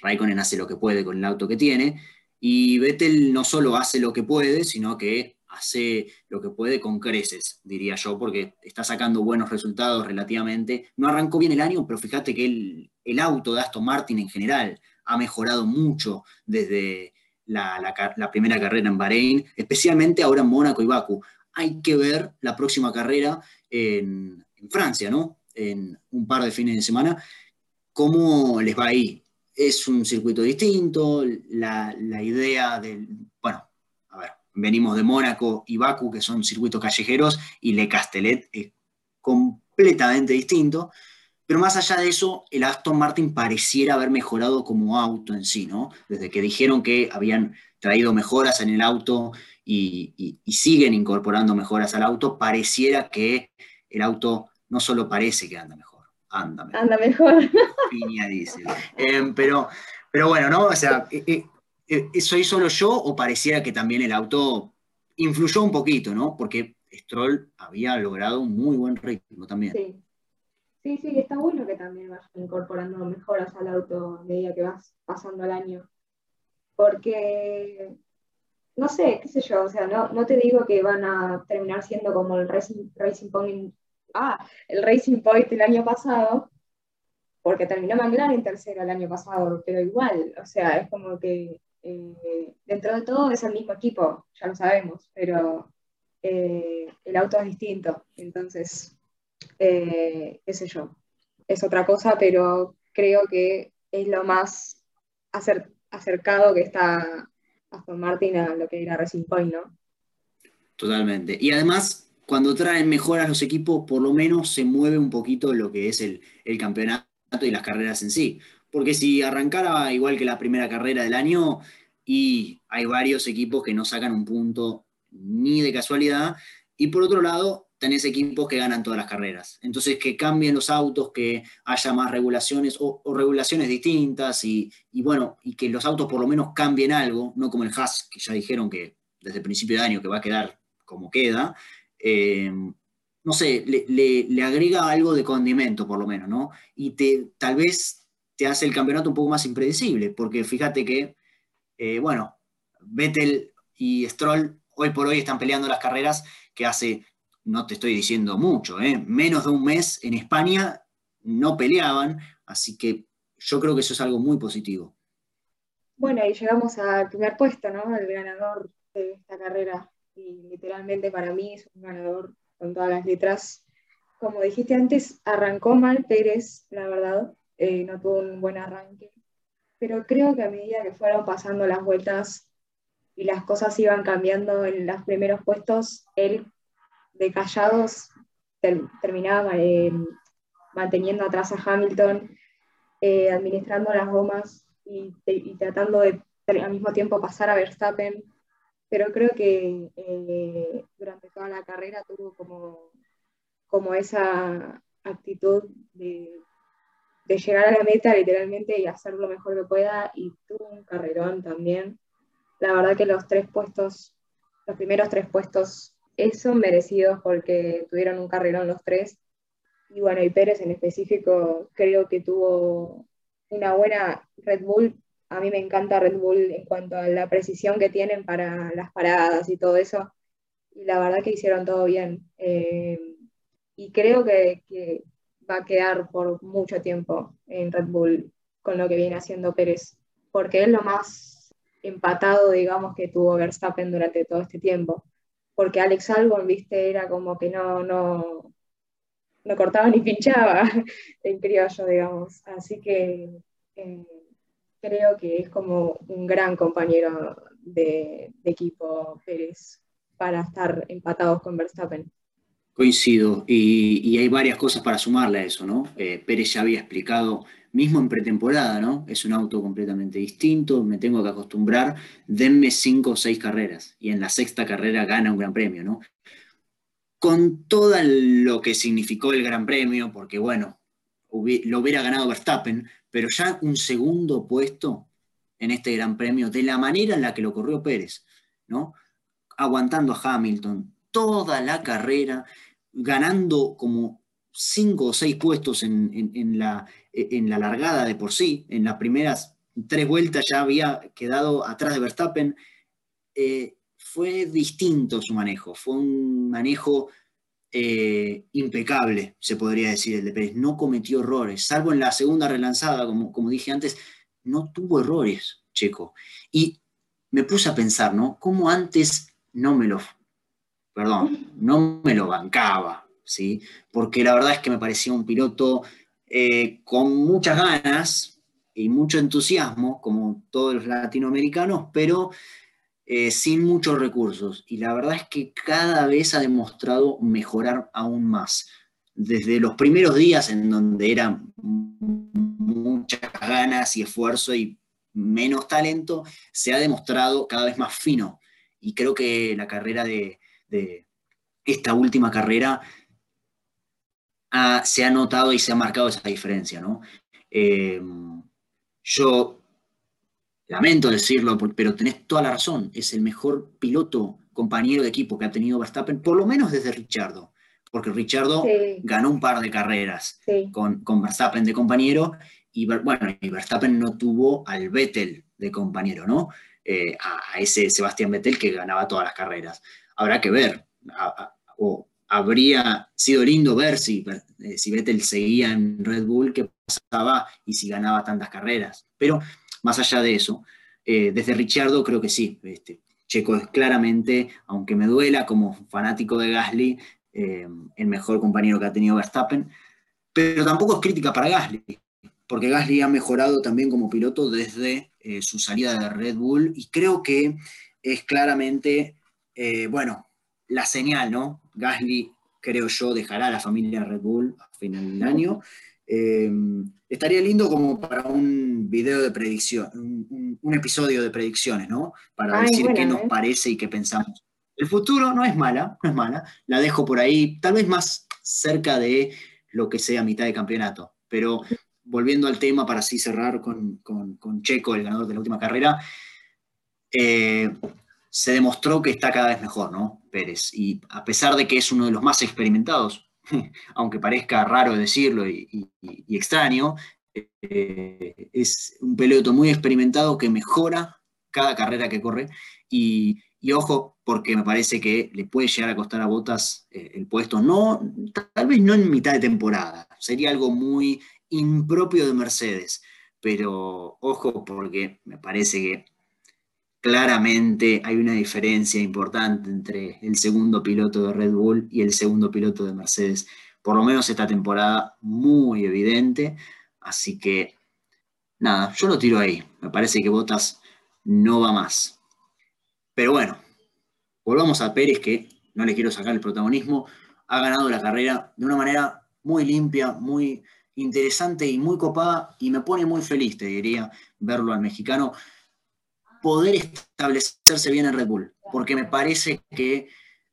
Raikkonen hace lo que puede con el auto que tiene. Y Vettel no solo hace lo que puede, sino que hace lo que puede con creces, diría yo, porque está sacando buenos resultados relativamente. No arrancó bien el año, pero fíjate que el, el auto de Aston Martin en general ha mejorado mucho desde la, primera carrera en Bahrein, especialmente ahora en Mónaco y Baku. Hay que ver la próxima carrera en, Francia, ¿no? En un par de fines de semana, cómo les va ahí. Es un circuito distinto, la, la idea del, bueno, a ver, venimos de Mónaco y Baku, que son circuitos callejeros, y Le Castellet es completamente distinto. Pero más allá de eso, el Aston Martin pareciera haber mejorado como auto en sí, ¿no? Desde que dijeron que habían traído mejoras en el auto y, siguen incorporando mejoras al auto, pareciera que el auto no solo parece que anda mejor, anda mejor. Anda mejor. dice. Em, pero, pero bueno, ¿no? O sea, eh, eh, eh, ¿soy solo yo o pareciera que también el auto influyó un poquito, ¿no? Porque Stroll había logrado un muy buen ritmo también. Sí. Sí, sí, está bueno que también vayas incorporando mejoras al auto a medida que vas pasando el año. Porque, no sé, qué sé yo, o sea, no, no te digo que van a terminar siendo como el Racing, Racing Point, ah, el Racing Point el año pasado, porque terminó McLaren tercero el año pasado, pero igual, o sea, es como que eh, dentro de todo es el mismo equipo, ya lo sabemos, pero eh, el auto es distinto, entonces eh, qué sé yo, es otra cosa, pero creo que es lo más acercado que está Aston Martin a lo que era Racing Point, ¿no? Totalmente. Y además, cuando traen mejoras los equipos, por lo menos se mueve un poquito lo que es el, campeonato y las carreras en sí. Porque si arrancara igual que la primera carrera del año, y hay varios equipos que no sacan un punto ni de casualidad, y por otro lado, tenés equipos que ganan todas las carreras. Entonces, que cambien los autos, que haya más regulaciones o, regulaciones distintas y, bueno, y que los autos por lo menos cambien algo, no como el Haas, que ya dijeron que desde el principio de año que va a quedar como queda. Eh, no sé, le, agrega algo de condimento por lo menos, ¿no? Y te, tal vez te hace el campeonato un poco más impredecible, porque fíjate que, eh, bueno, Vettel y Stroll hoy por hoy están peleando las carreras que hace no te estoy diciendo mucho, ¿eh? menos de un mes en España no peleaban, así que yo creo que eso es algo muy positivo. Bueno, y llegamos al primer puesto, ¿no? El ganador de esta carrera. Y literalmente para mí es un ganador con todas las letras. Como dijiste antes, arrancó mal Pérez, la verdad. Eh, no tuvo un buen arranque. Pero creo que a medida que fueron pasando las vueltas y las cosas iban cambiando en los primeros puestos, él de callados terminaba eh, manteniendo atrás a Hamilton, eh, administrando las gomas y, tratando de al mismo tiempo pasar a Verstappen. Pero creo que eh, durante toda la carrera tuvo como, como esa actitud de, de llegar a la meta literalmente y hacer lo mejor que pueda y tuvo un carrerón también. La verdad que los tres puestos, los primeros tres puestos son merecidos porque tuvieron un carrerón los tres. Y bueno, y Pérez en específico creo que tuvo una buena Red Bull. A mí me encanta Red Bull en cuanto a la precisión que tienen para las paradas y todo eso. Y la verdad que hicieron todo bien. Eh, y creo que, que va a quedar por mucho tiempo en Red Bull con lo que viene haciendo Pérez, porque es lo más empatado, digamos, que tuvo Verstappen durante todo este tiempo porque Alex Albon, viste, era como que no, no, no cortaba ni pinchaba en criollo, digamos. Así que eh, creo que es como un gran compañero de, equipo Pérez para estar empatados con Verstappen. Coincido, y, hay varias cosas para sumarle a eso, ¿no? Eh, Pérez ya había explicado mismo en pretemporada, ¿no? Es un auto completamente distinto, me tengo que acostumbrar, denme cinco o seis carreras y en la sexta carrera gana un gran premio, ¿no? Con todo lo que significó el gran premio, porque bueno, lo hubiera ganado Verstappen, pero ya un segundo puesto en este gran premio, de la manera en la que lo corrió Pérez, ¿no? Aguantando a Hamilton toda la carrera, ganando como cinco o seis puestos en, la, en la largada de por sí. En las primeras tres vueltas ya había quedado atrás de Verstappen. Eh, fue distinto su manejo, fue un manejo eh, impecable, se podría decir, el de Pérez. No cometió errores, salvo en la segunda relanzada, como, como dije antes, no tuvo errores, Checo. Y me puse a pensar, ¿no? ¿Cómo antes no me lo, perdón, no me lo bancaba, ¿sí? Porque la verdad es que me parecía un piloto eh, con muchas ganas y mucho entusiasmo, como todos los latinoamericanos, pero eh, sin muchos recursos. Y la verdad es que cada vez ha demostrado mejorar aún más. Desde los primeros días en donde eran muchas ganas y esfuerzo y menos talento, se ha demostrado cada vez más fino. Y creo que la carrera de, esta última carrera se ha notado y se ha marcado esa diferencia. ¿no? Eh, yo lamento decirlo, pero tenés toda la razón, es el mejor piloto, compañero de equipo que ha tenido Verstappen, por lo menos desde Richardo, porque Richardo ganó un par de carreras con, con, Verstappen de compañero, y bueno, y Verstappen no tuvo al Vettel de compañero, ¿no? Eh, a, ese Sebastián Vettel que ganaba todas las carreras. Habrá que ver, o habría sido lindo ver si, eh, si Vettel seguía en Red Bull, qué pasaba y si ganaba tantas carreras. Pero más allá de eso, eh, desde Richardo creo que sí. Este, Checo es claramente, aunque me duela como fanático de Gasly, eh, el mejor compañero que ha tenido Verstappen, pero tampoco es crítica para Gasly, porque Gasly ha mejorado también como piloto desde eh, su salida de Red Bull y creo que es claramente, bueno, la señal, ¿no? Gasly, creo yo, dejará a la familia Red Bull a final del año eh, estaría lindo como para un video de predicción, un, episodio de predicciones, ¿no? Para decir qué nos ¿eh? parece y qué pensamos. El futuro no es mala, no es mala, la dejo por ahí, tal vez más cerca de lo que sea mitad de campeonato, pero volviendo al tema para así cerrar con, Checo, el ganador de la última carrera, eh, se demostró que está cada vez mejor, ¿no? Pérez, y a pesar de que es uno de los más experimentados, aunque parezca raro decirlo y, extraño, eh, es un piloto muy experimentado que mejora cada carrera que corre. Y, ojo, porque me parece que le puede llegar a costar a Botas eh, el puesto, no, tal vez no en mitad de temporada, sería algo muy impropio de Mercedes, pero ojo porque me parece que claramente hay una diferencia importante entre el segundo piloto de Red Bull y el segundo piloto de Mercedes, por lo menos esta temporada muy evidente, así que nada, yo lo tiro ahí, me parece que Botas no va más. Pero bueno, volvamos a Pérez que no le quiero sacar el protagonismo, ha ganado la carrera de una manera muy limpia, muy interesante y muy copada y me pone muy feliz, te diría, verlo al mexicano poder establecerse bien en Red Bull, porque me parece que,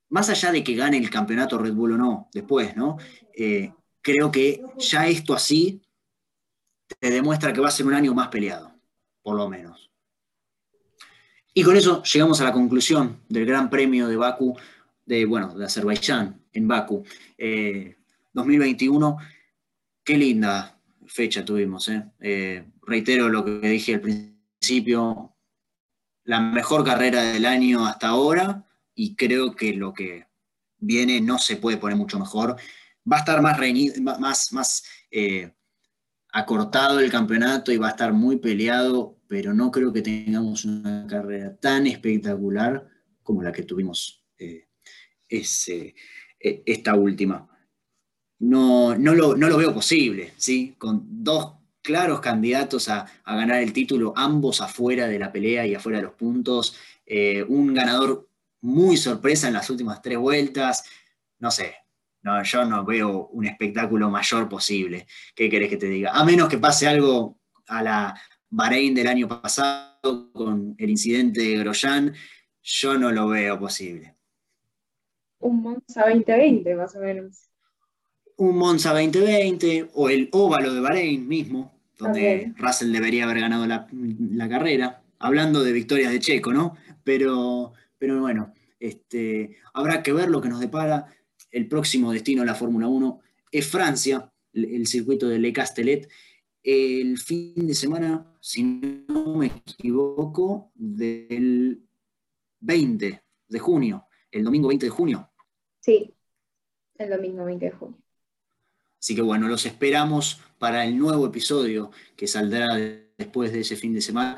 más allá de que gane el campeonato Red Bull o no, después, ¿no? Eh, creo que ya esto así te demuestra que va a ser un año más peleado, por lo menos. Y con eso llegamos a la conclusión del Gran Premio de Baku, de, bueno, de Azerbaiyán, en 2021. Eh, Qué linda fecha tuvimos, ¿eh? reitero lo que dije al principio, la mejor carrera del año hasta ahora y creo que lo que viene no se puede poner mucho mejor. Va a estar más, más, más eh, acortado el campeonato y va a estar muy peleado, pero no creo que tengamos una carrera tan espectacular como la que tuvimos eh, e, esta última. No, no, lo, no lo veo posible, ¿sí? Con dos claros candidatos a, ganar el título, ambos afuera de la pelea y afuera de los puntos. Eh, un ganador muy sorpresa en las últimas tres vueltas. No sé, no, yo no veo un espectáculo mayor posible. ¿Qué querés que te diga? A menos que pase algo a la Bahrein del año pasado con el incidente de Grosjean, yo no lo veo posible. Un Monza 2020, más o menos un Monza 2020 o el óvalo de Bahrein mismo, donde Russell debería haber ganado la, carrera, hablando de victorias de Checo, ¿no? Pero, pero bueno, este, habrá que ver lo que nos depara. El próximo destino de la Fórmula 1 es Francia, el, circuito de Le Castellet, el fin de semana, si no me equivoco, del 20 de junio, el domingo 20 de junio. Sí, el domingo 20 de junio. Así que bueno, los esperamos para el nuevo episodio que saldrá después de ese fin de semana.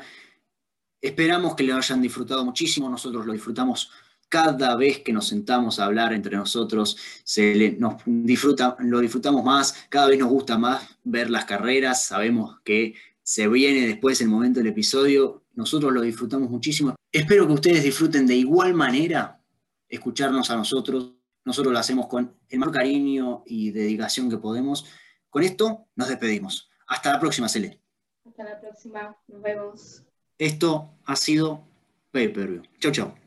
Esperamos que lo hayan disfrutado muchísimo, nosotros lo disfrutamos cada vez que nos sentamos a hablar entre nosotros, se nos disfruta, lo disfrutamos más, cada vez nos gusta más ver las carreras, sabemos que se viene después el momento del episodio, nosotros lo disfrutamos muchísimo. Espero que ustedes disfruten de igual manera escucharnos a nosotros, nosotros lo hacemos con el mayor cariño y dedicación que podemos. Con esto nos despedimos. Hasta la próxima, Cele. Hasta la próxima, nos vemos. Esto ha sido Pay Per View. Chau, chau.